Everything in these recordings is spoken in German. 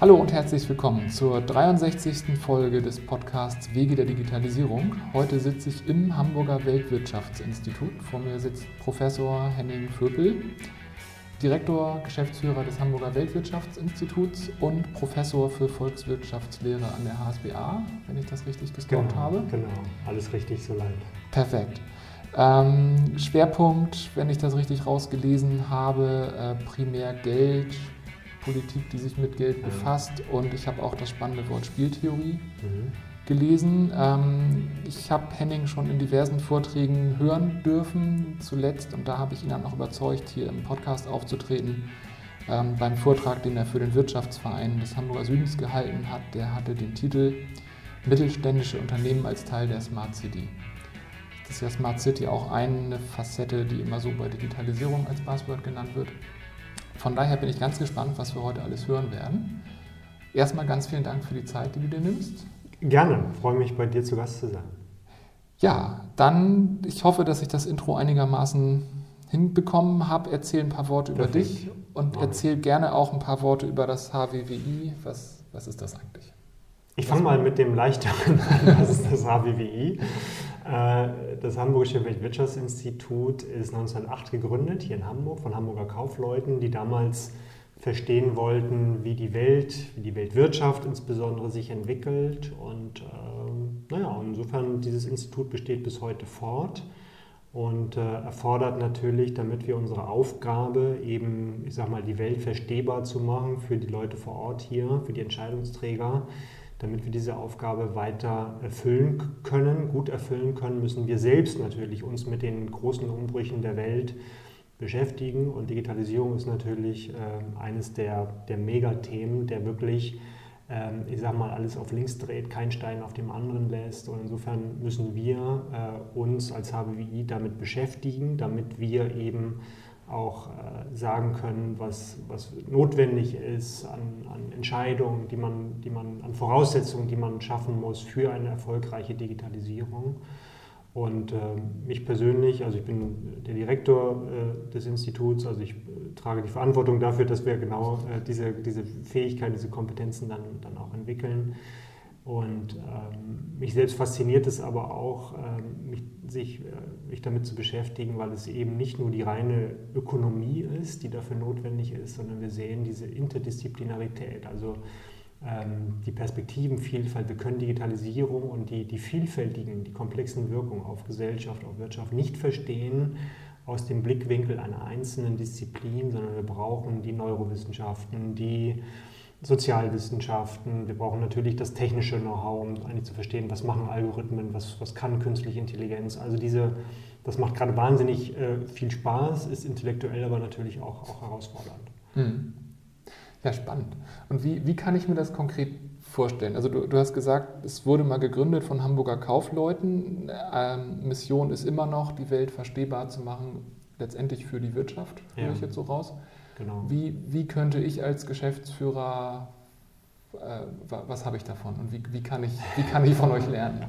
Hallo und herzlich willkommen zur 63. Folge des Podcasts Wege der Digitalisierung. Heute sitze ich im Hamburger Weltwirtschaftsinstitut. Vor mir sitzt Professor Henning Vöpel, Direktor, Geschäftsführer des Hamburger Weltwirtschaftsinstituts und Professor für Volkswirtschaftslehre an der HSBA, wenn ich das richtig gesprochen genau, habe. Genau, alles richtig so leid. Perfekt. Ähm, Schwerpunkt, wenn ich das richtig rausgelesen habe, äh, primär Geld, Politik, die sich mit Geld befasst. Und ich habe auch das spannende Wort Spieltheorie mhm. gelesen. Ähm, ich habe Henning schon in diversen Vorträgen hören dürfen, zuletzt. Und da habe ich ihn dann auch überzeugt, hier im Podcast aufzutreten. Ähm, beim Vortrag, den er für den Wirtschaftsverein des Hamburger Südens gehalten hat, der hatte den Titel Mittelständische Unternehmen als Teil der Smart City. Das ist ja Smart City auch eine Facette, die immer so bei Digitalisierung als Buzzword genannt wird. Von daher bin ich ganz gespannt, was wir heute alles hören werden. Erstmal ganz vielen Dank für die Zeit, die du dir nimmst. Gerne, freue mich bei dir zu Gast zu sein. Ja, dann, ich hoffe, dass ich das Intro einigermaßen hinbekommen habe. Erzähl ein paar Worte über Perfekt. dich und erzähl gerne auch ein paar Worte über das HWWI. Was, was ist das eigentlich? Ich fange mal mit dem leichteren an. Was ist das HWWI? Äh, das Hamburgische Weltwirtschaftsinstitut ist 1908 gegründet, hier in Hamburg, von Hamburger Kaufleuten, die damals verstehen wollten, wie die Welt, wie die Weltwirtschaft insbesondere sich entwickelt. Und ähm, naja, insofern, dieses Institut besteht bis heute fort und äh, erfordert natürlich, damit wir unsere Aufgabe eben, ich sag mal, die Welt verstehbar zu machen für die Leute vor Ort hier, für die Entscheidungsträger, damit wir diese Aufgabe weiter erfüllen können, gut erfüllen können, müssen wir selbst natürlich uns mit den großen Umbrüchen der Welt beschäftigen. Und Digitalisierung ist natürlich äh, eines der, der Megathemen, der wirklich, äh, ich sage mal, alles auf links dreht, keinen Stein auf dem anderen lässt. Und insofern müssen wir äh, uns als HBWI damit beschäftigen, damit wir eben auch äh, sagen können, was, was notwendig ist an, an Entscheidungen, die man, die man, an Voraussetzungen, die man schaffen muss für eine erfolgreiche Digitalisierung. Und äh, mich persönlich, also ich bin der Direktor äh, des Instituts, also ich äh, trage die Verantwortung dafür, dass wir genau äh, diese, diese Fähigkeit, diese Kompetenzen dann, dann auch entwickeln. Und ähm, mich selbst fasziniert es aber auch, ähm, mich, sich, äh, mich damit zu beschäftigen, weil es eben nicht nur die reine Ökonomie ist, die dafür notwendig ist, sondern wir sehen diese Interdisziplinarität, also ähm, die Perspektivenvielfalt. Wir können Digitalisierung und die, die vielfältigen, die komplexen Wirkungen auf Gesellschaft, auf Wirtschaft nicht verstehen aus dem Blickwinkel einer einzelnen Disziplin, sondern wir brauchen die Neurowissenschaften, die Sozialwissenschaften, wir brauchen natürlich das technische Know-how, um eigentlich zu verstehen, was machen Algorithmen, was, was kann künstliche Intelligenz. Also diese, das macht gerade wahnsinnig äh, viel Spaß, ist intellektuell aber natürlich auch, auch herausfordernd. Hm. Ja, spannend. Und wie, wie kann ich mir das konkret vorstellen? Also du, du hast gesagt, es wurde mal gegründet von Hamburger Kaufleuten. Ähm, Mission ist immer noch, die Welt verstehbar zu machen, letztendlich für die Wirtschaft, höre ja. ich jetzt so raus. Genau. Wie, wie könnte ich als Geschäftsführer, äh, was habe ich davon und wie, wie, kann ich, wie kann ich von euch lernen?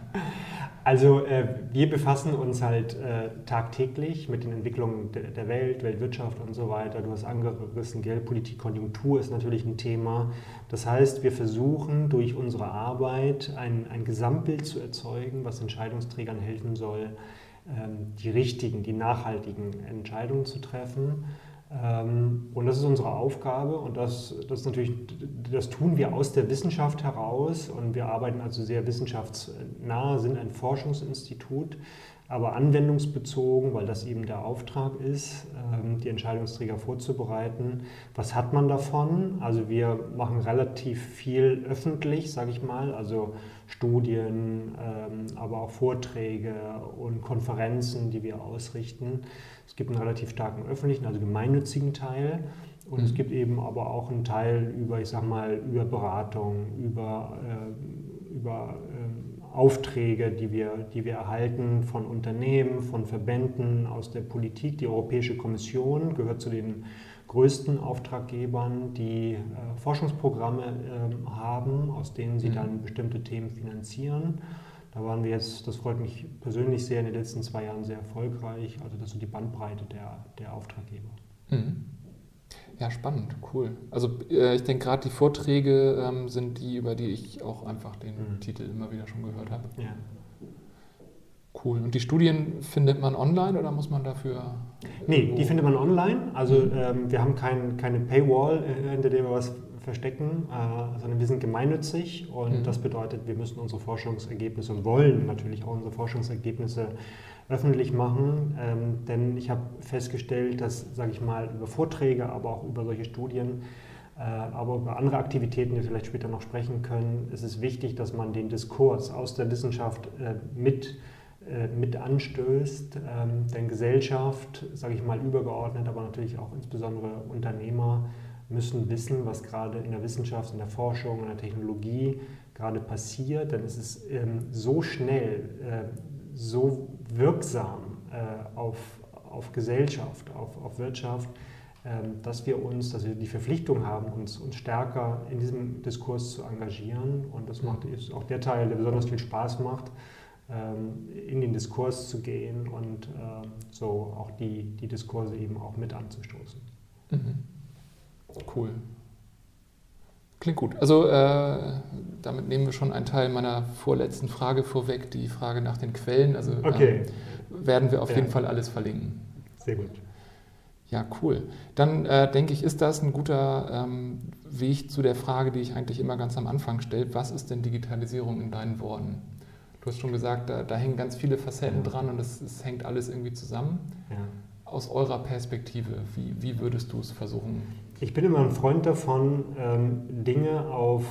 Also äh, wir befassen uns halt äh, tagtäglich mit den Entwicklungen de der Welt, Weltwirtschaft und so weiter. Du hast angerissen, Geldpolitik, Konjunktur ist natürlich ein Thema. Das heißt, wir versuchen durch unsere Arbeit ein, ein Gesamtbild zu erzeugen, was Entscheidungsträgern helfen soll, ähm, die richtigen, die nachhaltigen Entscheidungen zu treffen. Ähm, und das ist unsere Aufgabe und das, das, natürlich, das tun wir aus der Wissenschaft heraus und wir arbeiten also sehr wissenschaftsnah, sind ein Forschungsinstitut, aber anwendungsbezogen, weil das eben der Auftrag ist, ähm, die Entscheidungsträger vorzubereiten. Was hat man davon? Also wir machen relativ viel öffentlich, sage ich mal, also Studien, ähm, aber auch Vorträge und Konferenzen, die wir ausrichten. Es gibt einen relativ starken öffentlichen, also gemeinnützigen Teil. Und mhm. es gibt eben aber auch einen Teil über, ich sag mal, über Beratung, über, äh, über äh, Aufträge, die wir, die wir erhalten von Unternehmen, von Verbänden, aus der Politik. Die Europäische Kommission gehört zu den größten Auftraggebern, die äh, Forschungsprogramme äh, haben, aus denen sie mhm. dann bestimmte Themen finanzieren. Da waren wir jetzt, das freut mich persönlich sehr, in den letzten zwei Jahren sehr erfolgreich. Also das ist die Bandbreite der, der Auftraggeber. Mhm. Ja, spannend, cool. Also äh, ich denke gerade die Vorträge ähm, sind die, über die ich auch einfach den mhm. Titel immer wieder schon gehört habe. Ja. Cool. Und die Studien findet man online oder muss man dafür? Nee, die findet man online. Also mhm. ähm, wir haben kein, keine Paywall, äh, hinter der wir was verstecken, äh, sondern wir sind gemeinnützig und mhm. das bedeutet, wir müssen unsere Forschungsergebnisse und wollen natürlich auch unsere Forschungsergebnisse öffentlich machen, ähm, denn ich habe festgestellt, dass, sage ich mal, über Vorträge, aber auch über solche Studien, äh, aber über andere Aktivitäten, die wir vielleicht später noch sprechen können, ist es wichtig, dass man den Diskurs aus der Wissenschaft äh, mit mit anstößt. Ähm, denn Gesellschaft, sage ich mal übergeordnet, aber natürlich auch insbesondere Unternehmer müssen wissen, was gerade in der Wissenschaft, in der Forschung, in der Technologie gerade passiert. Denn es ist ähm, so schnell, äh, so wirksam äh, auf, auf Gesellschaft, auf, auf Wirtschaft, ähm, dass wir uns, dass wir die Verpflichtung haben, uns, uns stärker in diesem Diskurs zu engagieren. Und das macht ist auch der Teil, der besonders viel Spaß macht, in den Diskurs zu gehen und ähm, so auch die, die Diskurse eben auch mit anzustoßen. Mhm. Cool. Klingt gut. Also äh, damit nehmen wir schon einen Teil meiner vorletzten Frage vorweg, die Frage nach den Quellen. Also okay. äh, werden wir auf ja. jeden Fall alles verlinken. Sehr gut. Ja, cool. Dann äh, denke ich, ist das ein guter ähm, Weg zu der Frage, die ich eigentlich immer ganz am Anfang stelle. Was ist denn Digitalisierung in deinen Worten? Du hast schon gesagt, da, da hängen ganz viele Facetten dran und es, hängt alles irgendwie zusammen. Ja. Aus eurer Perspektive, wie, wie würdest du es versuchen? Ich bin immer ein Freund davon, ähm, Dinge auf,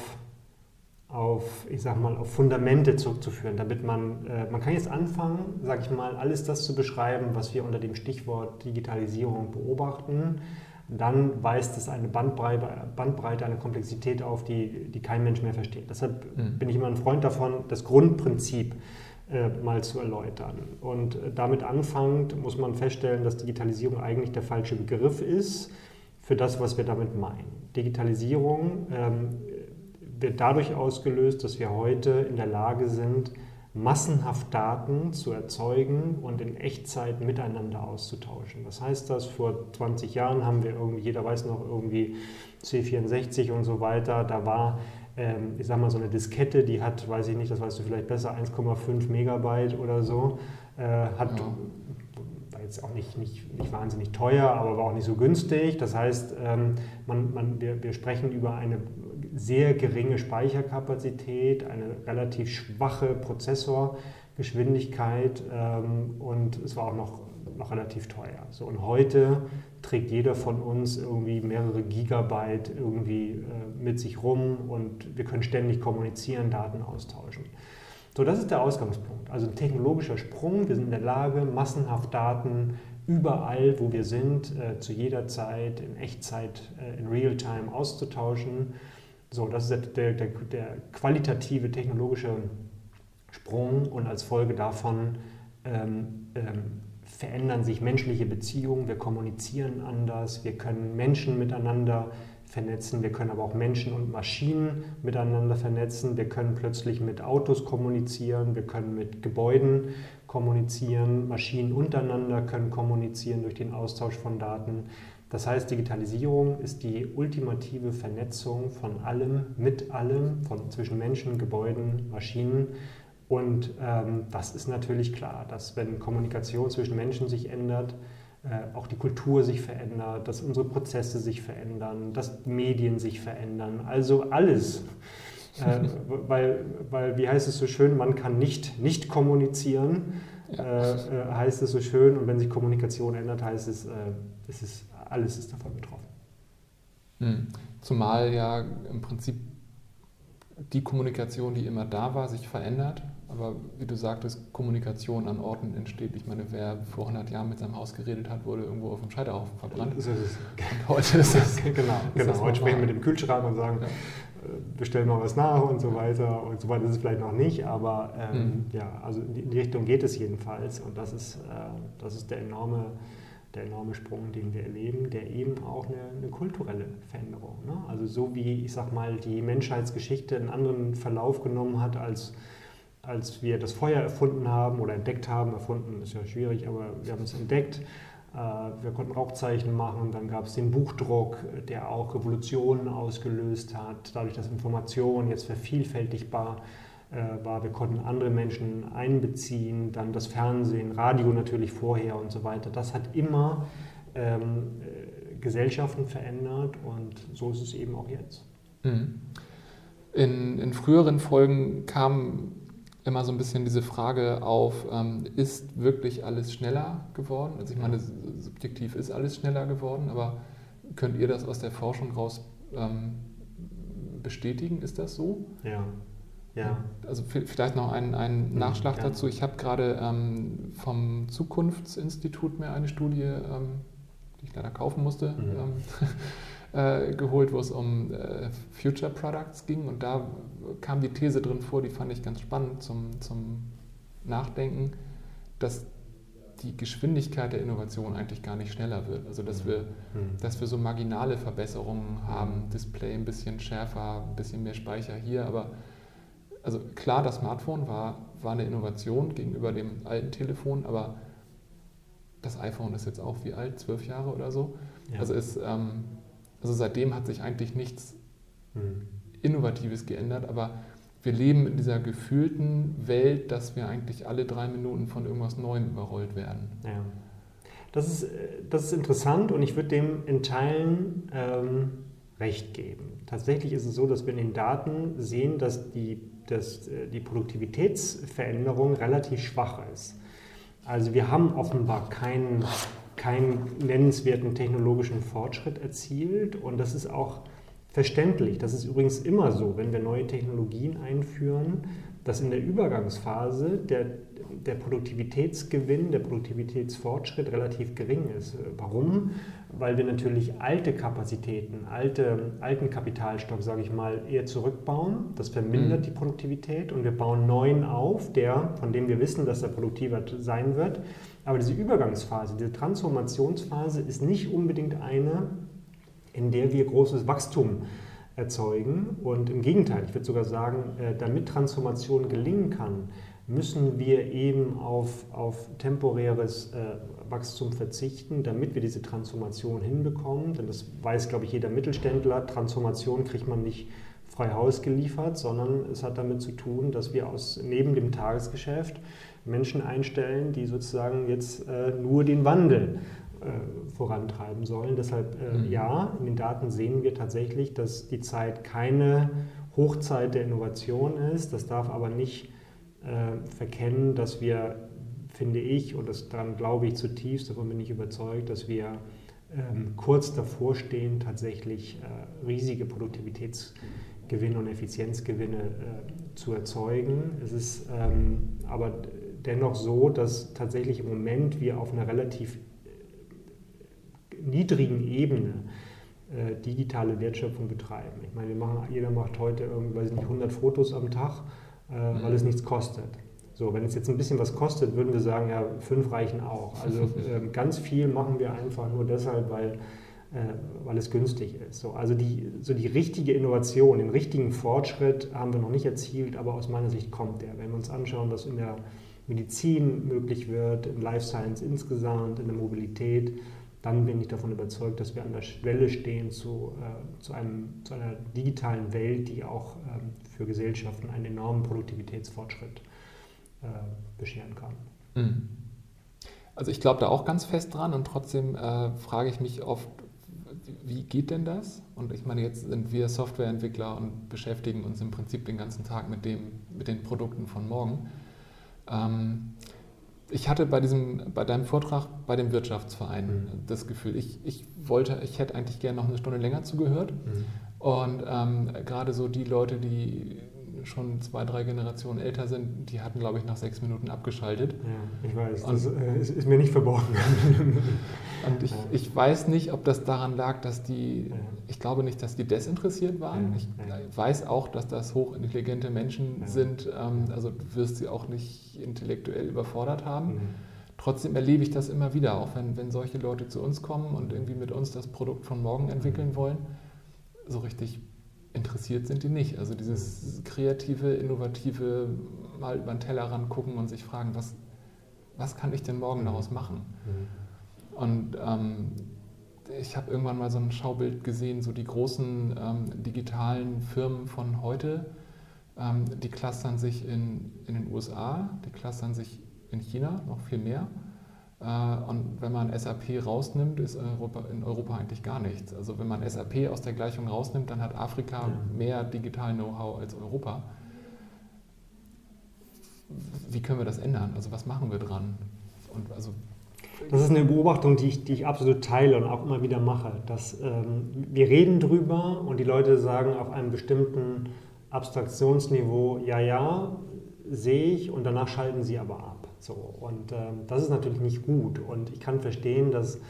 auf, ich sag mal, auf Fundamente zurückzuführen, damit man, äh, man kann jetzt anfangen, sage ich mal, alles das zu beschreiben, was wir unter dem Stichwort Digitalisierung beobachten dann weist es eine Bandbreite, Bandbreite, eine Komplexität auf, die, die kein Mensch mehr versteht. Deshalb mhm. bin ich immer ein Freund davon, das Grundprinzip äh, mal zu erläutern. Und äh, damit anfangend muss man feststellen, dass Digitalisierung eigentlich der falsche Begriff ist für das, was wir damit meinen. Digitalisierung ähm, wird dadurch ausgelöst, dass wir heute in der Lage sind, massenhaft Daten zu erzeugen und in Echtzeit miteinander auszutauschen. Was heißt das? Vor 20 Jahren haben wir irgendwie, jeder weiß noch irgendwie C64 und so weiter, da war ähm, ich sag mal, so eine Diskette, die hat, weiß ich nicht, das weißt du vielleicht besser, 1,5 Megabyte oder so, äh, hat, ja. war jetzt auch nicht, nicht, nicht wahnsinnig teuer, aber war auch nicht so günstig. Das heißt, ähm, man, man, wir, wir sprechen über eine sehr geringe Speicherkapazität, eine relativ schwache Prozessorgeschwindigkeit ähm, und es war auch noch, noch relativ teuer. So, und heute trägt jeder von uns irgendwie mehrere Gigabyte irgendwie äh, mit sich rum und wir können ständig kommunizieren, Daten austauschen. So, das ist der Ausgangspunkt. Also ein technologischer Sprung. Wir sind in der Lage, massenhaft Daten überall, wo wir sind, äh, zu jeder Zeit in Echtzeit, äh, in Realtime auszutauschen. So, das ist der, der, der qualitative technologische Sprung und als Folge davon ähm, ähm, verändern sich menschliche Beziehungen, wir kommunizieren anders, wir können Menschen miteinander vernetzen, wir können aber auch Menschen und Maschinen miteinander vernetzen, wir können plötzlich mit Autos kommunizieren, wir können mit Gebäuden kommunizieren, Maschinen untereinander können kommunizieren durch den Austausch von Daten. Das heißt, Digitalisierung ist die ultimative Vernetzung von allem mit allem, von zwischen Menschen, Gebäuden, Maschinen. Und ähm, das ist natürlich klar, dass wenn Kommunikation zwischen Menschen sich ändert, äh, auch die Kultur sich verändert, dass unsere Prozesse sich verändern, dass Medien sich verändern, also alles. äh, weil, weil, wie heißt es so schön, man kann nicht nicht kommunizieren, äh, äh heißt es so schön. Und wenn sich Kommunikation ändert, heißt es, äh, es ist alles ist davon betroffen. Hm. Zumal ja im Prinzip die Kommunikation, die immer da war, sich verändert. Aber wie du sagtest, Kommunikation an Orten entsteht. Ich meine, wer vor 100 Jahren mit seinem Haus geredet hat, wurde irgendwo auf dem Scheiterhaufen verbrannt. So ist es. Und heute ist es. genau, genau. heute sprechen wir mit dem Kühlschrank und sagen, ja. Äh, bestellen mal was nach und so weiter. Und so weiter ist es vielleicht noch nicht, aber ähm, mhm. ja, also in die Richtung geht es jedenfalls. Und das ist, äh, das ist der enorme der enorme Sprung, den wir erleben, der eben auch eine, eine kulturelle Veränderung. Ne? Also so wie, ich sag mal, die Menschheitsgeschichte einen anderen Verlauf genommen hat, als, als wir das Feuer erfunden haben oder entdeckt haben. Erfunden ist ja schwierig, aber wir haben es entdeckt. Äh, wir konnten Rauchzeichen machen, dann gab es den Buchdruck, der auch Revolutionen ausgelöst hat, dadurch, dass Information jetzt vervielfältigbar äh, war. Wir konnten andere Menschen einbeziehen, dann das Fernsehen, Radio natürlich vorher und so weiter. Das hat immer ähm, äh, Gesellschaften verändert und so ist es eben auch jetzt. Mhm. In, in früheren Folgen kam immer so ein bisschen diese Frage auf, ähm, ist wirklich alles schneller geworden? Also ich meine, subjektiv ist alles schneller geworden, aber könnt ihr das aus der Forschung raus ähm, bestätigen? Ist das so? Ja. Ja. Also vielleicht noch ein, ein Nachschlag ja. dazu. Ich habe gerade ähm, vom Zukunftsinstitut mir eine Studie, ähm, die ich leider kaufen musste, mhm. ähm, äh, geholt, wo es um äh, Future Products ging. Und da kam die These drin vor, die fand ich ganz spannend zum, zum Nachdenken, dass die Geschwindigkeit der Innovation eigentlich gar nicht schneller wird. Also dass wir, mhm. dass wir so marginale Verbesserungen haben, Display ein bisschen schärfer, ein bisschen mehr Speicher hier, aber also klar, das Smartphone war, war eine Innovation gegenüber dem alten Telefon, aber das iPhone ist jetzt auch wie alt, zwölf Jahre oder so. Ja. Also, ist, ähm, also seitdem hat sich eigentlich nichts hm. Innovatives geändert, aber wir leben in dieser gefühlten Welt, dass wir eigentlich alle drei Minuten von irgendwas Neuem überrollt werden. Ja. Das ist, das ist interessant und ich würde dem in Teilen ähm, recht geben. Tatsächlich ist es so, dass wir in den Daten sehen, dass die dass äh, die Produktivitätsveränderung relativ schwach ist. Also wir haben offenbar keinen, keinen nennenswerten technologischen Fortschritt erzielt und das ist auch verständlich. Das ist übrigens immer so, wenn wir neue Technologien einführen, dass in der Übergangsphase der, der Produktivitätsgewinn, der Produktivitätsfortschritt relativ gering ist. Warum? Weil wir natürlich alte Kapazitäten, alte, alten Kapitalstock, sage ich mal, eher zurückbauen. Das vermindert mhm. die Produktivität und wir bauen neuen auf, der, von dem wir wissen, dass er produktiver sein wird. Aber diese Übergangsphase, diese Transformationsphase ist nicht unbedingt eine, in der wir großes Wachstum erzeugen. Und im Gegenteil, ich würde sogar sagen, äh, damit Transformation gelingen kann, müssen wir eben auf, auf temporäres äh, Wachstum verzichten, damit wir diese Transformation hinbekommen. Denn das weiß, glaube ich, jeder Mittelständler. Transformation kriegt man nicht frei Haus geliefert, sondern es hat damit zu tun, dass wir aus, neben dem Tagesgeschäft Menschen einstellen, die sozusagen jetzt äh, nur den Wandel vorantreiben sollen. Deshalb äh, mhm. ja, in den Daten sehen wir tatsächlich, dass die Zeit keine Hochzeit der Innovation ist. Das darf aber nicht äh, verkennen, dass wir, finde ich, und das, daran glaube ich zutiefst, davon bin ich überzeugt, dass wir ähm, kurz davor stehen, tatsächlich äh, riesige Produktivitätsgewinne und Effizienzgewinne äh, zu erzeugen. Es ist ähm, aber dennoch so, dass tatsächlich im Moment wir auf einer relativ niedrigen Ebene äh, digitale Wertschöpfung betreiben. Ich meine, machen, jeder macht heute irgendwie, weiß ich nicht, 100 Fotos am Tag, äh, mhm. weil es nichts kostet. So, wenn es jetzt ein bisschen was kostet, würden wir sagen, ja, fünf reichen auch. Also äh, ganz viel machen wir einfach nur deshalb, weil, äh, weil es günstig ist. So, also die, so die richtige Innovation, den richtigen Fortschritt haben wir noch nicht erzielt, aber aus meiner Sicht kommt der. Wenn wir uns anschauen, was in der Medizin möglich wird, in Life Science insgesamt, in der Mobilität, dann bin ich davon überzeugt, dass wir an der Schwelle stehen zu, äh, zu, einem, zu einer digitalen Welt, die auch ähm, für Gesellschaften einen enormen Produktivitätsfortschritt äh, bescheren kann. Mhm. Also ich glaube da auch ganz fest dran und trotzdem äh, frage ich mich oft, wie geht denn das? Und ich meine, jetzt sind wir Softwareentwickler und beschäftigen uns im Prinzip den ganzen Tag mit, dem, mit den Produkten von morgen. Ähm, ich hatte bei, diesem, bei deinem Vortrag bei dem Wirtschaftsverein mhm. das Gefühl, ich, ich wollte, ich hätte eigentlich gerne noch eine Stunde länger zugehört. Mhm. Und ähm, gerade so die Leute, die schon zwei, drei Generationen älter sind, die hatten, glaube ich, nach sechs Minuten abgeschaltet. Ja, ich weiß. Und, das äh, ist, ist, mir nicht verborgen. und ich, ja. ich weiß nicht, ob das daran lag, dass die, ja. ich glaube nicht, dass die desinteressiert waren. Ich weiß auch, dass das hochintelligente Menschen sind. Ähm, also du wirst sie auch nicht intellektuell überfordert haben. Trotzdem erlebe ich das immer wieder, auch wenn, wenn solche Leute zu uns kommen und irgendwie mit uns das Produkt von morgen entwickeln wollen. So richtig interessiert sind die nicht. Also dieses kreative, innovative, mal über den Teller gucken und sich fragen, was, was kann ich denn morgen daraus machen? Mhm. Und ähm, ich habe irgendwann mal so ein Schaubild gesehen, so die großen ähm, digitalen Firmen von heute, ähm, die clustern sich in, in den USA, die clustern sich in China noch viel mehr. Äh, und wenn man SAP rausnimmt, ist Europa, in Europa eigentlich gar nichts. Also wenn man SAP aus der Gleichung rausnimmt, dann hat Afrika ja. mehr digital Know-how als Europa. Wie können wir das ändern? Also was machen wir dran? Und also das ist eine Beobachtung, die ich, die ich absolut teile und auch immer wieder mache. Dass, ähm, wir reden drüber und die Leute sagen auf einem bestimmten Abstraktionsniveau, ja, ja, sehe ich und danach schalten sie aber ab. So, und ähm, das ist natürlich nicht gut. Und ich kann verstehen, dass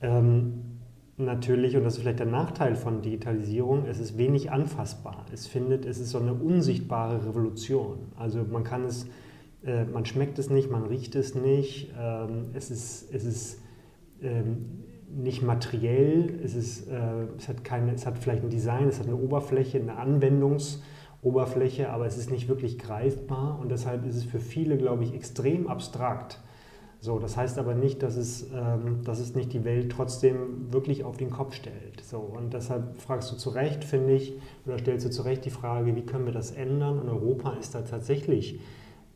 ähm, natürlich, und das ist vielleicht der Nachteil von Digitalisierung, es ist wenig anfassbar. Es findet, es ist so eine unsichtbare Revolution. Also man kann es äh, man schmeckt es nicht, man riecht es nicht, ähm, es ist, es ist ähm, nicht materiell, es, ist, äh, es, hat keine, es hat vielleicht ein Design, es hat eine Oberfläche, eine Anwendungsoberfläche, aber es ist nicht wirklich greifbar und deshalb ist es für viele, glaube ich, extrem abstrakt. So, das heißt aber nicht, dass es, ähm, dass es nicht die Welt trotzdem wirklich auf den Kopf stellt. So, und deshalb fragst du zu Recht, finde ich, oder stellst du zu Recht die Frage, wie können wir das ändern? Und Europa ist da tatsächlich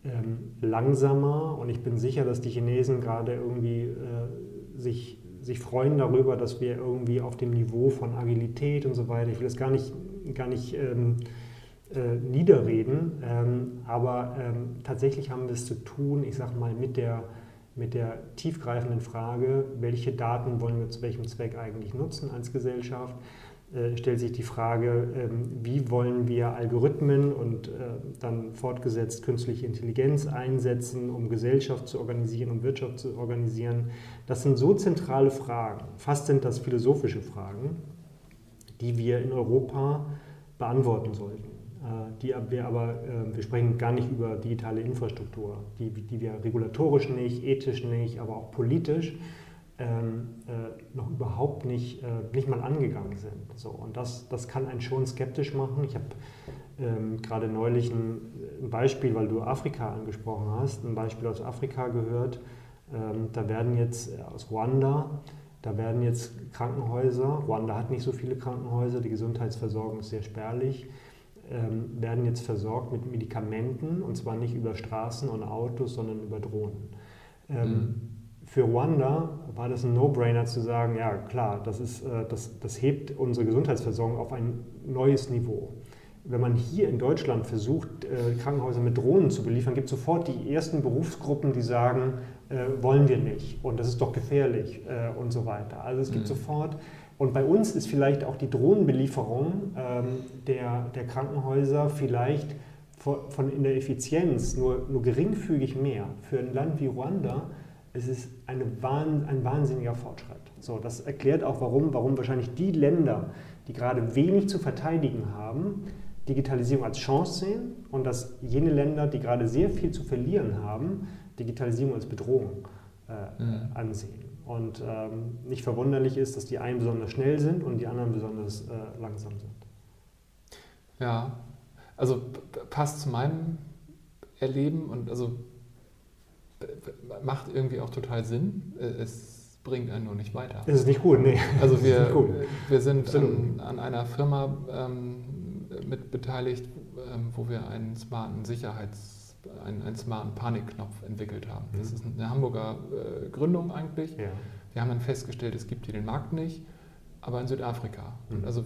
ähm, langsamer und ich bin sicher, dass die Chinesen gerade irgendwie äh, sich, sich freuen darüber, dass wir irgendwie auf dem Niveau von Agilität und so weiter, ich will das gar nicht, gar nicht ähm, äh, niederreden, ähm, aber ähm, tatsächlich haben wir es zu tun, ich sage mal, mit der, mit der tiefgreifenden Frage, welche Daten wollen wir zu welchem Zweck eigentlich nutzen als Gesellschaft äh, stellt sich die Frage, ähm, wie wollen wir Algorithmen und äh, dann fortgesetzt künstliche Intelligenz einsetzen, um Gesellschaft zu organisieren, um Wirtschaft zu organisieren. Das sind so zentrale Fragen, fast sind das philosophische Fragen, die wir in Europa beantworten sollten. Äh, die wir aber, wir sprechen gar nicht über digitale Infrastruktur, die, die wir regulatorisch nicht, ethisch nicht, aber auch politisch ähm, äh, noch überhaupt nicht, äh, nicht mal angegangen sind. So, und das, das kann einen schon skeptisch machen. Ich habe ähm, gerade neulich ein, ein, Beispiel, weil du Afrika angesprochen hast, ein Beispiel aus Afrika gehört. Ähm, da werden jetzt äh, aus Ruanda, da werden jetzt Krankenhäuser, Ruanda hat nicht so viele Krankenhäuser, die Gesundheitsversorgung ist sehr spärlich, ähm, werden jetzt versorgt mit Medikamenten und zwar nicht über Straßen und Autos, sondern über Drohnen. Ähm, mhm für Ruanda war das ein No-Brainer zu sagen, ja klar, das, ist, äh, das, das hebt unsere Gesundheitsversorgung auf ein neues Niveau. Wenn man hier in Deutschland versucht, äh, Krankenhäuser mit Drohnen zu beliefern, gibt es sofort die ersten Berufsgruppen, die sagen, äh, wollen wir nicht und das ist doch gefährlich und so weiter. Also es gibt mhm. sofort, und bei uns ist vielleicht auch die Drohnenbelieferung ähm, der, der Krankenhäuser vielleicht von, in der Effizienz nur, nur geringfügig mehr. Für ein Land wie Ruanda es ist eine, ein wahnsinniger Fortschritt. So, das erklärt auch, warum, warum wahrscheinlich die Länder, die gerade wenig zu verteidigen haben, Digitalisierung als Chance sehen und dass jene Länder, die gerade sehr viel zu verlieren haben, Digitalisierung als Bedrohung äh, mhm. ansehen. Und ähm, nicht verwunderlich ist, dass die einen besonders schnell sind und die anderen besonders äh, langsam sind. Ja, also passt zu meinem Erleben und also macht irgendwie auch total Sinn. Äh, es bringt einen nur nicht weiter. Es ist nicht gut, nee. Also wir, wir sind an, an, einer Firma ähm, mit beteiligt, ähm, wo wir einen smarten Sicherheits-, einen, einen smarten Panikknopf entwickelt haben. Mhm. Das ist eine Hamburger äh, Gründung eigentlich. Ja. Wir haben dann festgestellt, es gibt hier den Markt nicht, aber in Südafrika. Mhm. Und also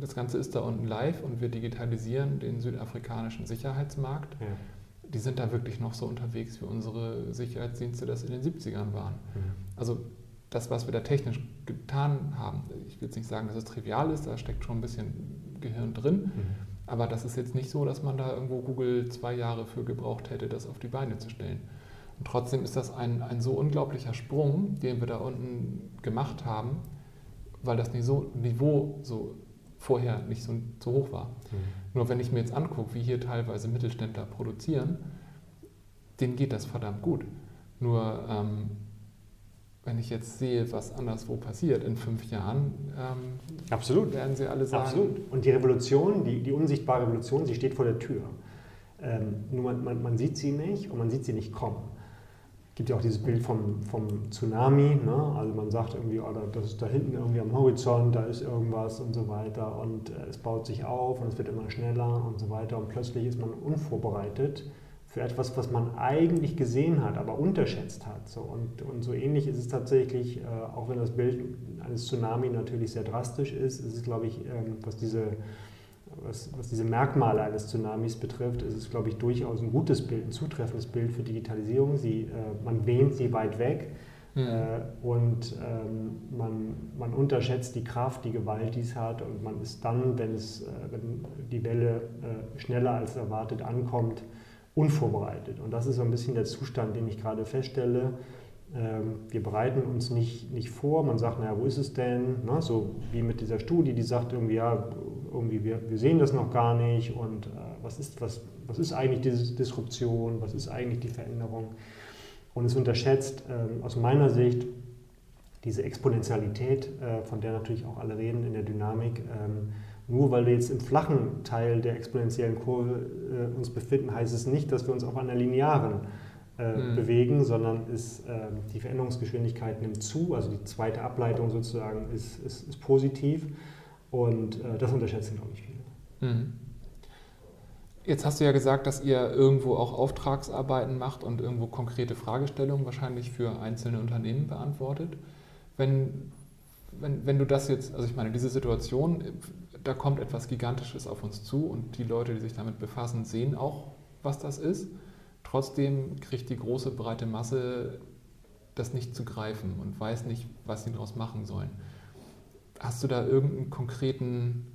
das Ganze ist da unten live und wir digitalisieren den südafrikanischen Sicherheitsmarkt. Ja die sind da wirklich noch so unterwegs, wie unsere Sicherheitsdienste das in den 70ern waren. Mhm. Also das, was wir da technisch getan haben, ich will jetzt nicht sagen, dass es trivial ist, da steckt schon ein bisschen Gehirn drin, mhm. Aber das ist jetzt nicht so, dass man da irgendwo Google zwei Jahre für gebraucht hätte, das auf die Beine zu stellen. Und trotzdem ist das ein, ein so unglaublicher Sprung, den wir da unten gemacht haben, weil das Niveau so vorher nicht so, so hoch war. Mhm. Nur wenn ich mir jetzt angucke, wie hier teilweise Mittelständler produzieren, denen geht das verdammt gut. Nur ähm, wenn ich jetzt sehe, was anderswo passiert in fünf Jahren, ähm, Absolut. werden sie alle sagen. Absolut. Und die Revolution, die, die unsichtbare Revolution, sie steht vor der Tür. Ähm, nur man, man, man, sieht sie nicht und man sieht sie nicht kommen. gibt ja auch dieses Bild vom, vom Tsunami. Ne? Also man sagt irgendwie, oh, das ist da hinten irgendwie am Horizont, da ist irgendwas und so weiter. Und äh, es baut sich auf und es wird immer schneller und so weiter. Und plötzlich ist man unvorbereitet für etwas, was man eigentlich gesehen hat, aber unterschätzt hat. So, und, und so ähnlich ist es tatsächlich, äh, auch wenn das Bild eines Tsunami natürlich sehr drastisch ist, ist es, glaube ich, ähm, was diese was, was, diese Merkmale eines Tsunamis betrifft, ist es, glaube ich, durchaus ein gutes Bild, ein zutreffendes Bild für Digitalisierung. Sie, äh, man wähnt sie weit weg mhm. äh, und ähm, man, man, unterschätzt die Kraft, die Gewalt, die es hat und man ist dann, wenn, es, äh, wenn die Welle äh, schneller als erwartet ankommt, unvorbereitet. Und das ist so ein bisschen der Zustand, den ich gerade feststelle. Ähm, wir bereiten uns nicht, nicht vor, man sagt, naja, wo ist es denn? Ne? So wie mit dieser Studie, die sagt irgendwie, ja, irgendwie wir, wir sehen das noch gar nicht und äh, was, ist, was, was ist eigentlich diese Disruption, was ist eigentlich die Veränderung? Und es unterschätzt äh, aus meiner Sicht diese Exponentialität, äh, von der natürlich auch alle reden in der Dynamik. Ähm, nur weil wir jetzt im flachen Teil der exponentiellen Kurve äh, uns befinden, heißt es nicht, dass wir uns auf einer linearen äh, mhm. bewegen, sondern ist, äh, die Veränderungsgeschwindigkeit nimmt zu, also die zweite Ableitung sozusagen ist, ist, ist positiv. Und äh, das unterschätzen, glaube ich, viele. Mhm. Jetzt hast du ja gesagt, dass ihr irgendwo auch Auftragsarbeiten macht und irgendwo konkrete Fragestellungen wahrscheinlich für einzelne Unternehmen beantwortet. Wenn, wenn, wenn du das jetzt, also ich meine, diese Situation, da kommt etwas Gigantisches auf uns zu und die Leute, die sich damit befassen, sehen auch, was das ist. Trotzdem kriegt die große, breite Masse das nicht zu greifen und weiß nicht, was sie daraus machen sollen. Hast du da irgendeinen konkreten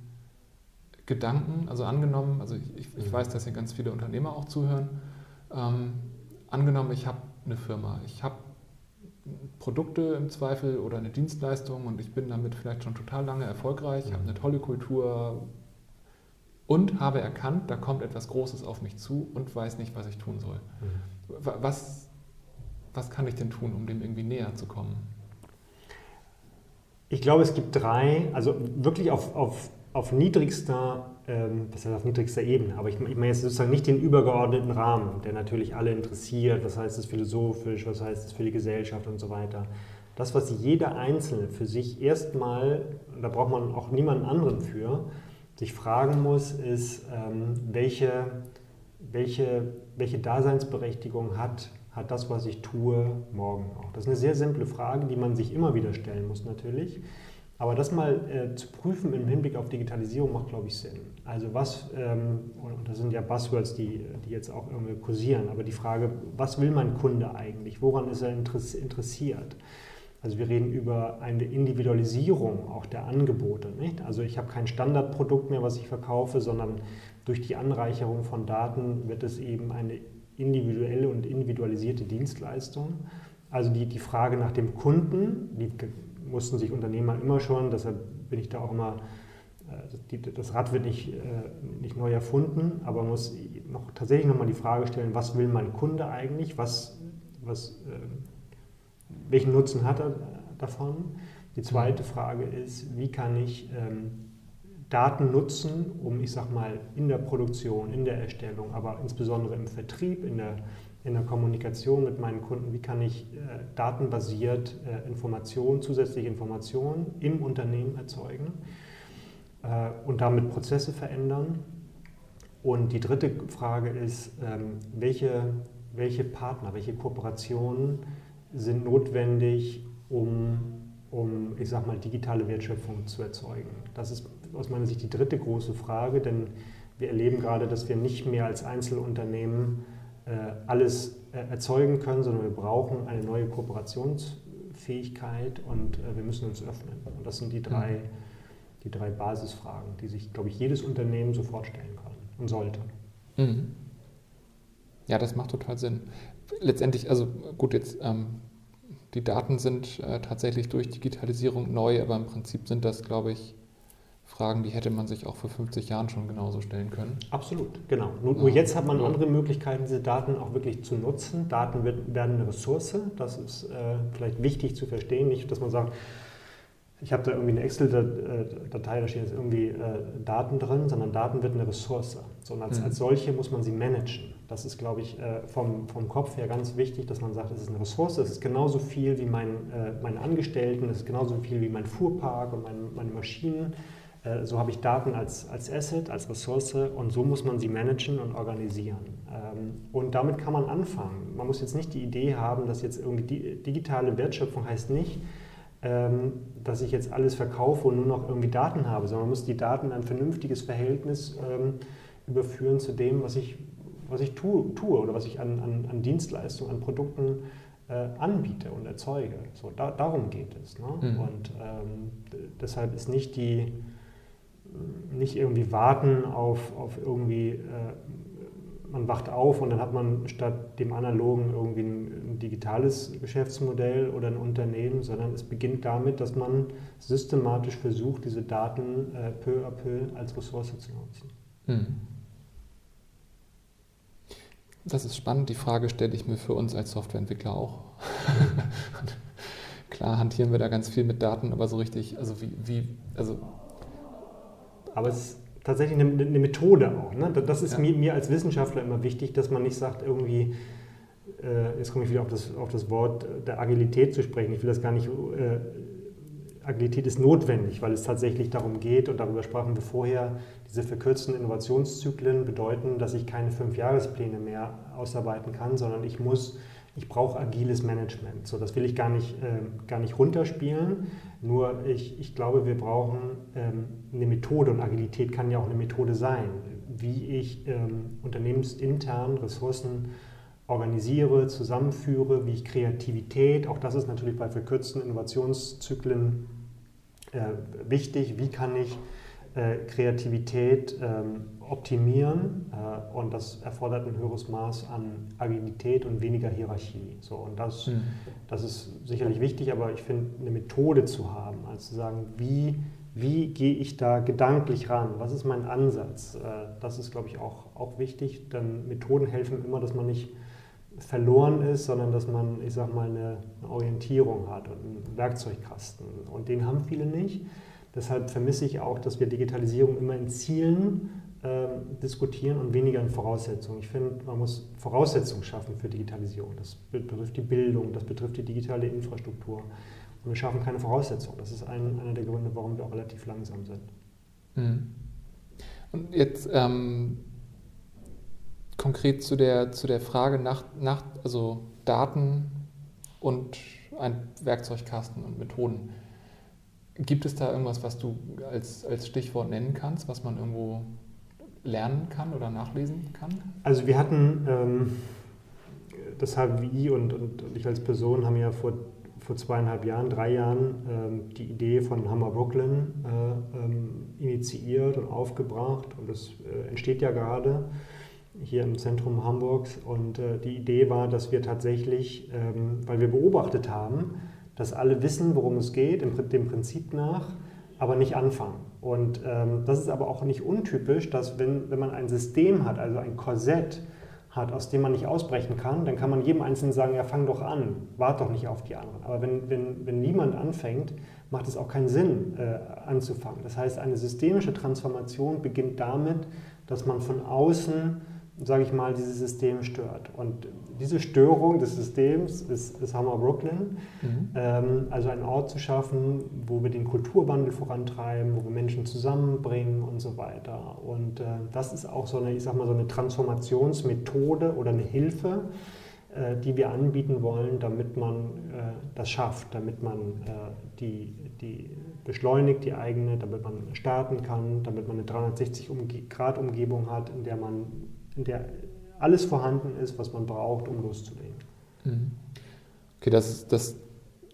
Gedanken? Also angenommen, also ich, ich mhm. weiß, dass hier ganz viele Unternehmer auch zuhören. Ähm, angenommen, ich habe eine Firma, ich habe Produkte im Zweifel oder eine Dienstleistung und ich bin damit vielleicht schon total lange erfolgreich, mhm. habe eine tolle Kultur und habe erkannt, da kommt etwas Großes auf mich zu und weiß nicht, was ich tun soll. Mhm. Was, was kann ich denn tun, um dem irgendwie näher zu kommen? Ich glaube, es gibt drei, also wirklich auf, auf, auf niedrigster, ähm, das heißt auf niedrigster Ebene, aber ich, ich meine jetzt sozusagen nicht den übergeordneten Rahmen, der natürlich alle interessiert, was heißt es philosophisch, was heißt es für die Gesellschaft und so weiter. Das, was jeder Einzelne für sich erstmal, da braucht man auch niemanden anderen für, sich fragen muss, ist, ähm, welche, welche, welche Daseinsberechtigung hat hat das, was ich tue, morgen auch? Das ist eine sehr simple Frage, die man sich immer wieder stellen muss natürlich. Aber das mal äh, zu prüfen im Hinblick auf Digitalisierung macht, glaube ich, Sinn. Also was, ähm, und das sind ja Buzzwords, die, die jetzt auch irgendwie kursieren, aber die Frage, was will mein Kunde eigentlich? Woran ist er interessiert? Also wir reden über eine Individualisierung auch der Angebote. Nicht? Also ich habe kein Standardprodukt mehr, was ich verkaufe, sondern durch die Anreicherung von Daten wird es eben eine individuelle und individualisierte Dienstleistung. Also die, die Frage nach dem Kunden, die mussten sich Unternehmer immer schon, deshalb bin ich da auch immer, äh, das Rad wird nicht, äh, nicht neu erfunden, aber man muss noch, tatsächlich nochmal die Frage stellen, was will mein Kunde eigentlich, was, was, äh, welchen Nutzen hat er davon? Die zweite Frage ist, wie kann ich ähm, Daten nutzen, um, ich sag mal, in der Produktion, in der Erstellung, aber insbesondere im Vertrieb, in der, in der Kommunikation mit meinen Kunden, wie kann ich äh, datenbasiert äh, Informationen, zusätzliche Informationen im Unternehmen erzeugen äh, und damit Prozesse verändern. Und die dritte Frage ist, ähm, welche, welche Partner, welche Kooperationen sind notwendig, um, um, ich sag mal, digitale Wertschöpfung zu erzeugen. Das ist aus meiner Sicht die dritte große Frage, denn wir erleben gerade, dass wir nicht mehr als Einzelunternehmen alles äh, erzeugen können, sondern wir brauchen eine neue Kooperationsfähigkeit und äh, wir müssen uns öffnen. Und das sind die drei, die drei Basisfragen, die sich, glaube ich, jedes Unternehmen sofort stellen kann und sollte. Mhm. Ja, das macht total Sinn. Letztendlich, also gut, jetzt ähm, die Daten sind äh, tatsächlich durch Digitalisierung neu, aber im Prinzip sind das, glaube ich, Fragen, die hätte man sich auch vor 50 Jahren schon genauso stellen können. Absolut, genau. Nur, nur jetzt hat man andere Möglichkeiten, diese Daten auch wirklich zu nutzen. Daten wird, werden eine Ressource, das ist äh, vielleicht wichtig zu verstehen, nicht, dass man sagt, ich habe da irgendwie eine Excel-Datei, da stehen jetzt irgendwie äh, Daten drin, sondern Daten wird eine Ressource. So, und als, mhm. als solche muss man sie managen. Das ist, glaube ich, vom, vom Kopf her ganz wichtig, dass man sagt, es ist eine Ressource, es ist genauso viel wie mein, meine Angestellten, es ist genauso viel wie mein Fuhrpark und mein, meine Maschinen. So habe ich Daten als, als Asset, als Ressource und so muss man sie managen und organisieren. Ähm, und damit kann man anfangen. Man muss jetzt nicht die Idee haben, dass jetzt irgendwie digitale Wertschöpfung heißt nicht, ähm, dass ich jetzt alles verkaufe und nur noch irgendwie Daten habe, sondern man muss die Daten in ein vernünftiges Verhältnis ähm, überführen zu dem, was ich, was ich tue, tue oder was ich an, an, an Dienstleistungen, an Produkten äh, anbiete und erzeuge. So, da, darum geht es. Ne? Mhm. Und ähm, deshalb ist nicht die nicht irgendwie warten auf, auf irgendwie äh, man wacht auf und dann hat man statt dem analogen irgendwie ein, ein, digitales Geschäftsmodell oder ein Unternehmen, sondern es beginnt damit, dass man systematisch versucht, diese Daten äh, peu à peu als Ressource zu nutzen. Hm. Das ist spannend. Die Frage stelle ich mir für uns als Softwareentwickler auch. Klar hantieren wir da ganz viel mit Daten, aber so richtig, also wie, wie also. Aber es tatsächlich eine, eine Methode auch. Ne? Das ist ja. mir, mir, als Wissenschaftler immer wichtig, dass man nicht sagt, irgendwie, äh, jetzt komme ich wieder auf das, auf das Wort der Agilität zu sprechen. Ich will das gar nicht, äh, Agilität ist notwendig, weil es tatsächlich darum geht, und darüber sprachen wir vorher, diese verkürzten Innovationszyklen bedeuten, dass ich keine Fünfjahrespläne mehr ausarbeiten kann, sondern ich muss ich brauche agiles Management. So, das will ich gar nicht, äh, gar nicht runterspielen. Nur ich, ich glaube, wir brauchen ähm, eine Methode und Agilität kann ja auch eine Methode sein, wie ich ähm, unternehmensintern Ressourcen organisiere, zusammenführe, wie ich Kreativität, auch das ist natürlich bei verkürzten Innovationszyklen äh, wichtig, wie kann ich Kreativität ähm, optimieren äh, und das erfordert ein höheres Maß an Agilität und weniger Hierarchie. So, und das, mhm. das ist sicherlich wichtig, aber ich finde, eine Methode zu haben, also zu sagen, wie, wie gehe ich da gedanklich ran, was ist mein Ansatz, äh, das ist, glaube ich, auch, auch wichtig, denn Methoden helfen immer, dass man nicht verloren ist, sondern dass man, ich sage mal, eine, eine Orientierung hat und einen Werkzeugkasten. Und den haben viele nicht. Deshalb vermisse ich auch, dass wir Digitalisierung immer in Zielen ähm, diskutieren und weniger in Voraussetzungen. Ich finde, man muss Voraussetzungen schaffen für Digitalisierung. Das betrifft die Bildung, das betrifft die digitale Infrastruktur. Und wir schaffen keine Voraussetzungen. Das ist ein, einer der Gründe, warum wir auch relativ langsam sind. Mhm. Und jetzt ähm, konkret zu der, zu der Frage nach, nach also Daten und ein Werkzeugkasten und Methoden. Gibt es da irgendwas, was du als, als Stichwort nennen kannst, was man irgendwo lernen kann oder nachlesen kann? Also wir hatten ähm, das HWI und, und, ich als Person haben ja vor, vor zweieinhalb Jahren, drei Jahren ähm, die Idee von Hammer Brooklyn äh, ähm, initiiert und aufgebracht und das äh, entsteht ja gerade hier im Zentrum Hamburgs und äh, die Idee war, dass wir tatsächlich, ähm, weil wir beobachtet haben, dass alle wissen, worum es geht, dem Prinzip nach, aber nicht anfangen. Und ähm, das ist aber auch nicht untypisch, dass wenn, wenn man ein System hat, also ein Korsett hat, aus dem man nicht ausbrechen kann, dann kann man jedem Einzelnen sagen, ja, fang doch an, wart doch nicht auf die anderen. Aber wenn, wenn, wenn niemand anfängt, macht es auch keinen Sinn, äh, anzufangen. Das heißt, eine systemische Transformation beginnt damit, dass man von außen sage ich mal, dieses System stört. Und diese Störung des Systems ist, ist Hammer Brooklyn. Mhm. Ähm, also einen Ort zu schaffen, wo wir den Kulturwandel vorantreiben, wo wir Menschen zusammenbringen und so weiter. Und äh, das ist auch so eine, ich sag mal, so eine Transformationsmethode oder eine Hilfe, äh, die wir anbieten wollen, damit man äh, das schafft, damit man äh, die, die beschleunigt, die eigene, damit man starten kann, damit man eine 360-Grad-Umgebung hat, in der man in der alles vorhanden ist, was man braucht, um loszulegen. Mhm. Okay, das, das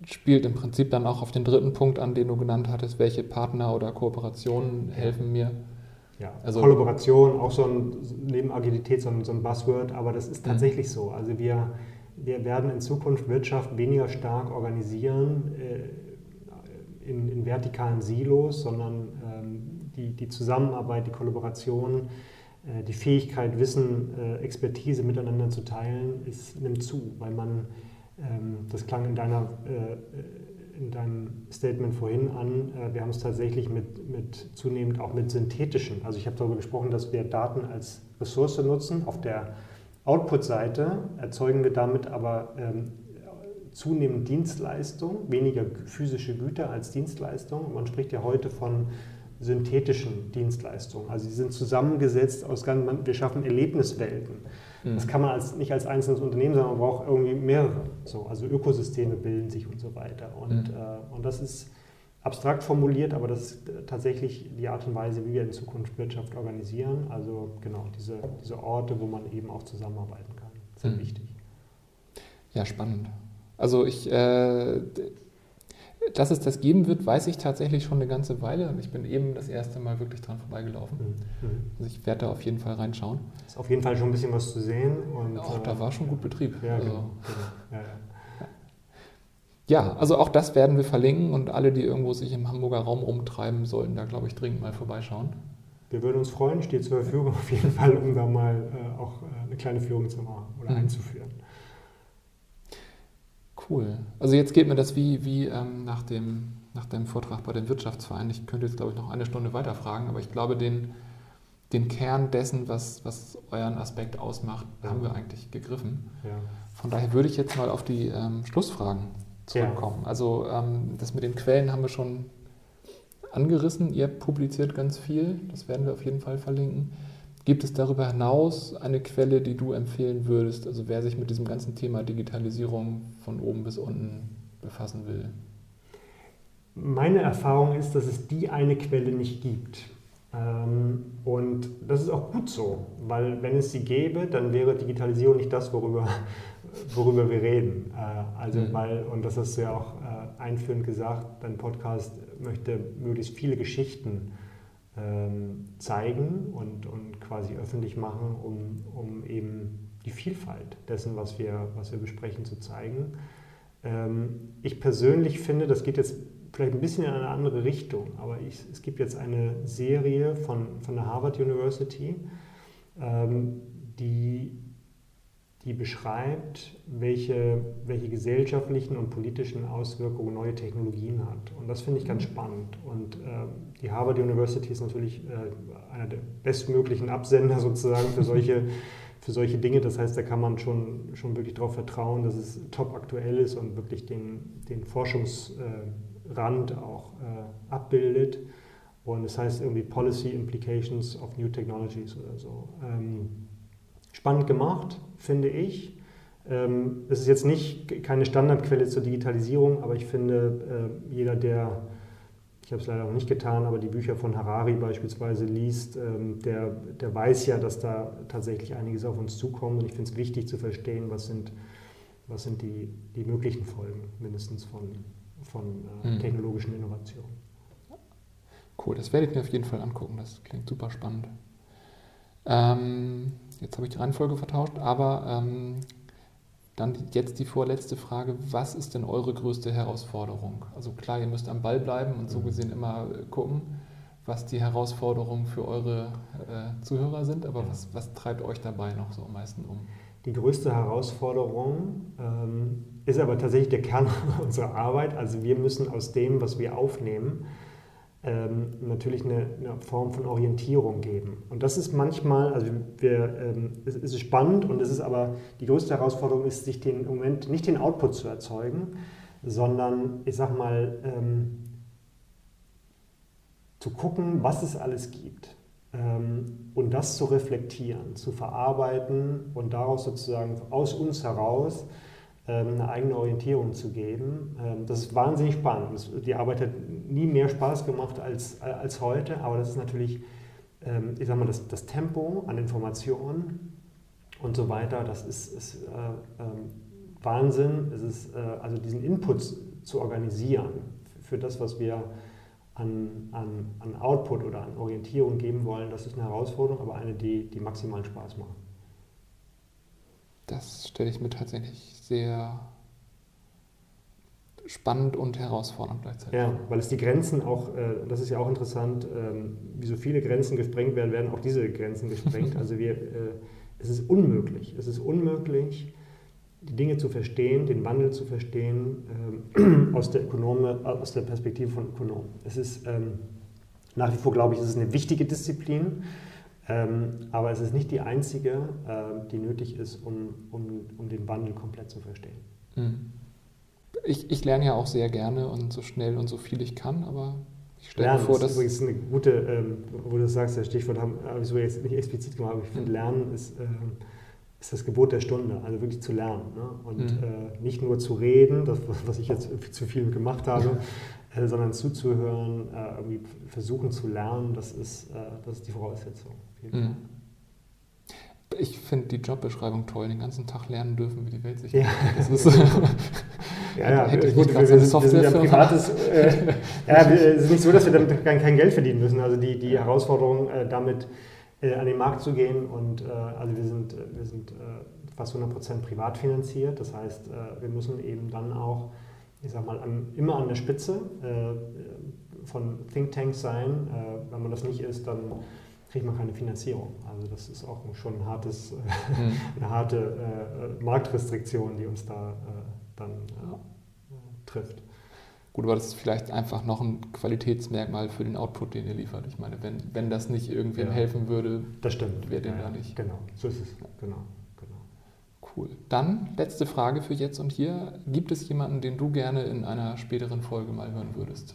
spielt im Prinzip dann auch auf den dritten Punkt an, den du genannt hattest, welche Partner oder Kooperationen helfen mir. Ja, also Kollaboration, auch so ein, neben Agilität so ein, so ein Buzzword, aber das ist mhm. tatsächlich so. Also wir, wir werden in Zukunft Wirtschaft weniger stark organisieren äh, in, in, vertikalen Silos, sondern ähm, die, die Zusammenarbeit, die Kollaboration die Fähigkeit, Wissen, äh, Expertise miteinander zu teilen, ist, nimmt zu, weil man, ähm, das klang in, deiner, äh, in deinem Statement vorhin an, wir haben es tatsächlich mit, mit zunehmend auch mit synthetischen, also ich habe darüber gesprochen, dass wir Daten als Ressource nutzen auf der Output-Seite erzeugen wir damit aber ähm, zunehmend Dienstleistung, weniger physische Güter als Dienstleistung. Man spricht ja heute von synthetischen Dienstleistungen. Also sie sind zusammengesetzt aus ganz, wir schaffen Erlebniswelten. Mhm. Das kann man als, nicht als einzelnes Unternehmen, sondern man braucht irgendwie mehrere. So, also Ökosysteme bilden sich und so weiter. Und, mhm. äh, und das ist abstrakt formuliert, aber das ist tatsächlich die Art und Weise, wie wir in Zukunft Wirtschaft organisieren. Also genau, diese, diese Orte, wo man eben auch zusammenarbeiten kann. Sehr mhm. wichtig. Ja, spannend. Also ich, äh, dass es das geben wird, weiß ich tatsächlich schon eine ganze Weile. Ich bin eben das erste Mal wirklich dran vorbeigelaufen. Mhm. Also ich werde da auf jeden Fall reinschauen. Ist auf jeden Fall schon ein bisschen was zu sehen. Und, auch da äh, war schon gut Betrieb. Ja, also, genau. genau. Ja, ja. Ja, also auch das werden wir verlinken und alle, die irgendwo sich im Hamburger Raum rumtreiben, sollten da, glaube ich, dringend mal vorbeischauen. Wir würden uns freuen, steht zur Verfügung auf jeden Fall, um da mal äh, auch äh, eine kleine Führung zu machen oder mhm. einzuführen. Cool. Also jetzt geht mir das wie, wie ähm, nach, dem, nach deinem Vortrag bei dem Wirtschaftsverein. Ich könnte jetzt, glaube ich, noch eine Stunde weiterfragen, aber ich glaube, den, den Kern dessen, was, was euren Aspekt ausmacht, ja. haben wir eigentlich gegriffen. Ja. Von daher würde ich jetzt mal auf die ähm, Schlussfragen zurückkommen. Ja. Also ähm, das mit den Quellen haben wir schon angerissen. Ihr publiziert ganz viel, das werden wir auf jeden Fall verlinken. Gibt es darüber hinaus eine Quelle, die du empfehlen würdest, also wer sich mit diesem ganzen Thema Digitalisierung von oben bis unten befassen will? Meine Erfahrung ist, dass es die eine Quelle nicht gibt. Ähm, und das ist auch gut so, weil wenn es sie gäbe, dann wäre Digitalisierung nicht das, worüber, worüber wir reden. Äh, also mhm. weil, und das hast du ja auch äh, einführend gesagt, dein Podcast möchte möglichst viele Geschichten zeigen und, und quasi öffentlich machen, um, um eben die Vielfalt dessen, was wir, was wir besprechen, zu zeigen. Ähm, ich persönlich finde, das geht jetzt vielleicht ein bisschen in eine andere Richtung, aber ich, es gibt jetzt eine Serie von, von der Harvard University, ähm, die die beschreibt, welche, welche gesellschaftlichen und politischen Auswirkungen neue Technologien hat. Und das finde ich ganz spannend. Und äh, die Harvard University ist natürlich äh, einer der bestmöglichen Absender sozusagen für solche, für solche Dinge. Das heißt, da kann man schon, schon wirklich darauf vertrauen, dass es top aktuell ist und wirklich den, den Forschungsrand auch äh, abbildet. Und das heißt irgendwie Policy Implications of New Technologies oder so. Ähm, spannend gemacht, finde ich. Ähm, es ist jetzt nicht keine Standardquelle zur Digitalisierung, aber ich finde, äh, jeder, der, ich habe es leider noch nicht getan, aber die Bücher von Harari beispielsweise liest, ähm, der, der weiß ja, dass da tatsächlich einiges auf uns zukommt. Und ich finde es wichtig zu verstehen, was sind, was sind die, die möglichen Folgen mindestens von, von äh, mhm. technologischen Innovationen. Cool, das werde ich mir auf jeden Fall angucken. Das klingt super spannend. Ähm, jetzt habe ich die Reihenfolge vertauscht, aber ähm, dann jetzt die vorletzte Frage, was ist denn eure größte Herausforderung? Also klar, ihr müsst am Ball bleiben und so mhm. gesehen immer äh, gucken, was die Herausforderungen für eure äh, Zuhörer sind, aber was, was treibt euch dabei noch so am meisten um? Die größte Herausforderung ähm, ist aber tatsächlich der Kern unserer Arbeit. Also wir müssen aus dem, was wir aufnehmen, ähm, natürlich eine, eine, Form von Orientierung geben. Und das ist manchmal, also wir, ähm, es, es, ist spannend und es ist aber die größte Herausforderung ist, sich den Moment nicht den Output zu erzeugen, sondern ich sag mal ähm, zu gucken, was es alles gibt ähm, und das zu reflektieren, zu verarbeiten und daraus sozusagen aus uns heraus eine eigene Orientierung zu geben. Ähm, das ist wahnsinnig spannend. Die Arbeit hat nie mehr Spaß gemacht als, als heute, aber das ist natürlich, ähm, ich sag mal, das, das Tempo an Informationen und so weiter, das ist, ist äh, Wahnsinn. Es ist, äh, also diesen Input zu organisieren für das, was wir an, an, an Output oder an Orientierung geben wollen, das ist eine Herausforderung, aber eine, die, die maximalen Spaß macht. Das stelle ich mir tatsächlich sehr spannend und herausfordernd gleichzeitig. Ja, weil es die Grenzen auch, äh, das ist ja auch interessant, ähm, wie so viele Grenzen gesprengt werden, werden auch diese Grenzen gesprengt. Also wir, äh, es ist unmöglich, es ist unmöglich, die Dinge zu verstehen, den Wandel zu verstehen ähm, aus, der Ökonome, aus der Perspektive von Ökonomen. Es ist ähm, nach wie vor, glaube ich, es ist eine wichtige Disziplin Ähm, aber es ist nicht die einzige, äh, die nötig ist, um, um, um den Wandel komplett zu verstehen. Mhm. Ich, ich lerne ja auch sehr gerne und so schnell und so viel ich kann, aber ich stelle mir vor, dass. Das ist übrigens eine gute, ähm, wo du sagst, das Stichwort habe ich so jetzt nicht explizit gemacht, aber ich finde, mhm. Lernen ist, äh, ist das Gebot der Stunde, also wirklich zu lernen. Ne? Und mhm. äh, nicht nur zu reden, das, was ich jetzt zu viel gemacht habe, äh, sondern zuzuhören, äh, irgendwie versuchen zu lernen, das ist, äh, das ist die Voraussetzung. Mhm. Ich finde die Jobbeschreibung toll, den ganzen Tag lernen dürfen, wie die Welt sich ja. Das ist, ja, ja, hätte ich gut, wir, wir, sind, wir sind ja privates. Äh, ja, es ist nicht so, dass wir damit kein Geld verdienen müssen. Also die, die Herausforderung, äh, damit äh, an den Markt zu gehen und äh, also wir sind, wir sind äh, fast 100% privat finanziert. Das heißt, äh, wir müssen eben dann auch, ich sag mal, an, immer an der Spitze von Thinktanks sein. wenn man das nicht ist, dann kriegt man keine Finanzierung. Also das ist auch schon ein hartes, mhm. eine harte äh, Marktrestriktion, die uns da äh, dann äh, trifft. Gut, aber das ist vielleicht einfach noch ein Qualitätsmerkmal für den Output, den ihr liefert. Ich meine, wenn, wenn das nicht irgendwem ja. helfen würde, das stimmt. wäre dem ja, da nicht. Genau, so ist es. Genau, genau. Cool. Dann letzte Frage für jetzt und hier. Gibt es jemanden, den du gerne in einer späteren Folge mal hören würdest?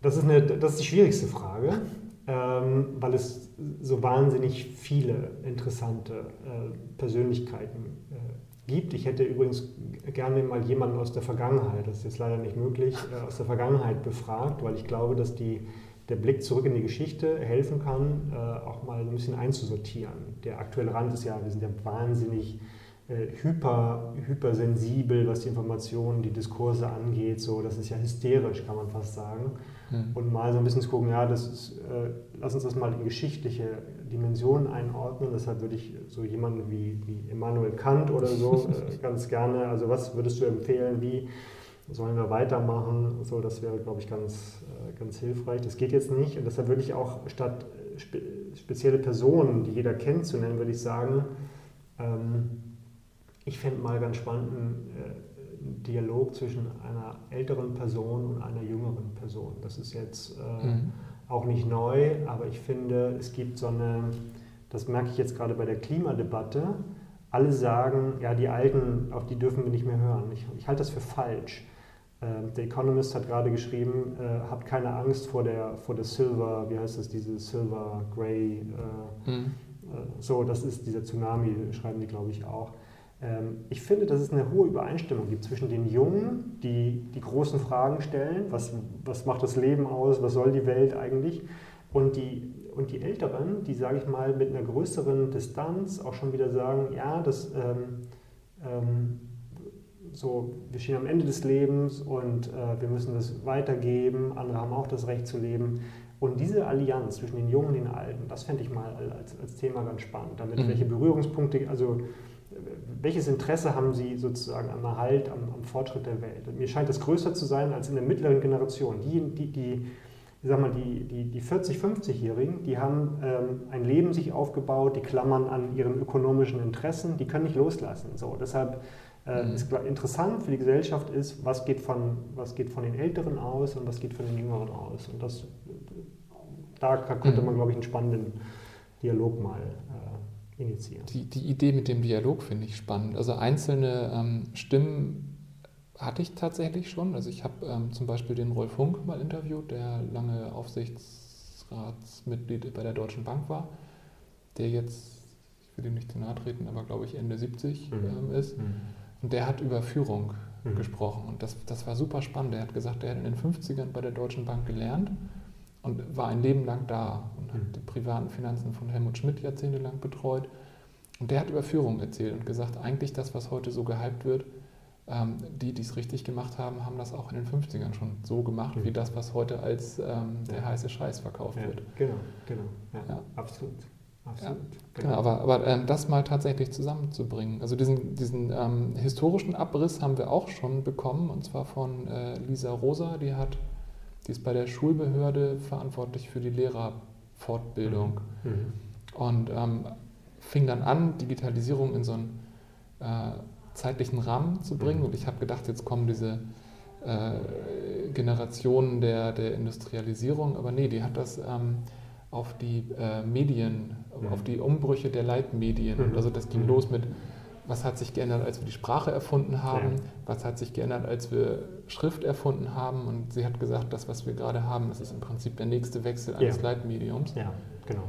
Das ist, eine, das ist die schwierigste Frage, ähm, weil es so wahnsinnig viele interessante äh, Persönlichkeiten äh, gibt. Ich hätte übrigens gerne mal jemanden aus der Vergangenheit, das ist jetzt leider nicht möglich, äh, aus der Vergangenheit befragt, weil ich glaube, dass die, der Blick zurück in die Geschichte helfen kann, äh, auch mal ein bisschen einzusortieren. Der aktuelle Rand ist ja, wir sind ja wahnsinnig äh, hyper, hypersensibel, was die Informationen, die Diskurse angeht. So, das ist ja hysterisch, kann man fast sagen. Mhm. Und mal so ein bisschen zu gucken, ja, das ist, äh, lass uns das mal in geschichtliche Dimensionen einordnen. Deshalb würde ich so jemanden wie, wie Immanuel Kant oder so äh, ganz gerne, also was würdest du empfehlen, wie sollen wir weitermachen? So, das wäre, glaube ich, ganz, äh, ganz hilfreich. Das geht jetzt nicht. Und deshalb würde ich auch statt spe spezielle Personen, die jeder kennt, zu nennen, würde ich sagen, ähm, ich fände mal ganz spannend einen, äh, einen, Dialog zwischen einer älteren Person und einer jüngeren Person. Das ist jetzt äh, mhm. auch nicht neu, aber ich finde, es gibt so eine, das merke ich jetzt gerade bei der Klimadebatte, alle sagen, ja, die Alten, auf die dürfen wir nicht mehr hören. Ich, ich halte das für falsch. Äh, der Economist hat gerade geschrieben, äh, habt keine Angst vor der, vor der Silver, wie heißt das, diese Silver Grey, äh, mhm. Äh, so, das ist dieser Tsunami, schreiben die, glaube ich, auch. Ähm, ich finde, dass es eine hohe Übereinstimmung gibt zwischen den Jungen, die die großen Fragen stellen, was, was macht das Leben aus, was soll die Welt eigentlich, und die, und die Älteren, die, sage ich mal, mit einer größeren Distanz auch schon wieder sagen, ja, das, ähm, ähm, so, wir stehen am Ende des Lebens und äh, wir müssen das weitergeben, andere haben auch das Recht zu leben. Und diese Allianz zwischen den Jungen und den Alten, das fände ich mal als, als Thema ganz spannend. Damit mhm. welche Berührungspunkte, also welches Interesse haben Sie sozusagen am Erhalt, am, am, Fortschritt der Welt? Mir scheint das größer zu sein als in der mittleren Generation. Die, die, die, ich sag mal, die, die, die 40-, 50-Jährigen, die haben ähm, ein Leben sich aufgebaut, die klammern an ihren ökonomischen Interessen, die können nicht loslassen. So, deshalb äh, mhm. ist interessant für die Gesellschaft ist, was geht, von, was geht von den Älteren aus und was geht von den Jüngeren aus. Und das, da könnte man, mhm. glaube ich, einen spannenden Dialog mal äh, initiieren. Die, die Idee mit dem Dialog finde ich spannend. Also einzelne ähm, Stimmen hatte ich tatsächlich schon. Also ich habe ähm, zum Beispiel den Rolf Hunk mal interviewt, der lange Aufsichtsratsmitglied bei der Deutschen Bank war, der jetzt, ich will ihm nicht zu nahe treten, aber glaube ich Ende 70 mhm. ähm, ist. Mhm. Und der hat über Führung mhm. gesprochen. Und das, das war super spannend. Er hat gesagt, er hat in den 50ern bei der Deutschen Bank gelernt und war ein Leben lang da und hat die privaten Finanzen von Helmut Schmidt jahrzehntelang betreut. Und der hat über Führung erzählt und gesagt, eigentlich das, was heute so gehypt wird, ähm, die, die es richtig gemacht haben, haben das auch in den 50ern schon so gemacht, mhm. wie das, was heute als ähm, der heiße Scheiß verkauft ja, wird. Genau, genau. Ja, ja. Absolut. Absolut. Genau, aber, aber ähm, das mal tatsächlich zusammenzubringen. Also diesen, diesen ähm, historischen Abriss haben wir auch schon bekommen, und zwar von äh, Lisa Rosa, die hat die ist bei der Schulbehörde verantwortlich für die Lehrerfortbildung. Mhm. Und ähm, fing dann an, Digitalisierung in so einen äh, zeitlichen Rahmen zu bringen. Mhm. Und ich habe gedacht, jetzt kommen diese äh, Generationen der, der Industrialisierung, aber nee, die hat das ähm, auf die äh, Medien, mhm. auf die Umbrüche der Leitmedien. Mhm. Also das ging mhm. los mit, was hat sich geändert, als wir die Sprache erfunden haben, ja. was hat sich geändert, als wir Schrift erfunden haben. Und sie hat gesagt, das, was wir gerade haben, das ist im Prinzip der nächste Wechsel eines ja. Leitmediums. Ja, genau.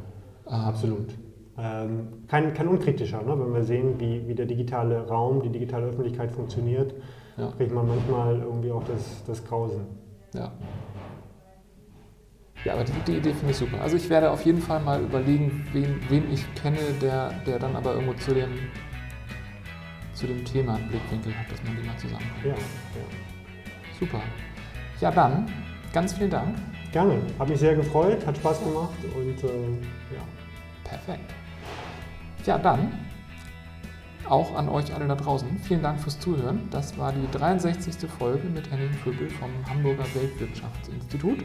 Ähm, Absolut. Ähm, kein, kein unkritischer, ne? wenn wir sehen, wie, wie der digitale Raum, die digitale Öffentlichkeit funktioniert, ja. kriegt man manchmal irgendwie auch das, das Grausen. Ja. Ja, aber die, die Idee finde ich super. Also ich werde auf jeden Fall mal überlegen, wen, wen ich kenne, der, der dann aber irgendwo zu dem, zu dem Thema einen Blickwinkel hat, dass man die mal zusammenbringt. Ja, ja. Super. Ja, dann ganz vielen Dank. Gerne. Hat mich sehr gefreut, hat Spaß gemacht und äh, ja. Perfekt. Ja, dann auch an euch alle da draußen. Vielen Dank fürs Zuhören. Das war die 63. Folge mit Henning Vögel vom Hamburger Weltwirtschaftsinstitut.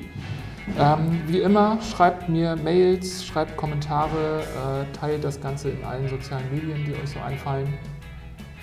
Ähm, wie immer, schreibt mir Mails, schreibt Kommentare, äh, teilt das Ganze in allen sozialen Medien, die euch so einfallen.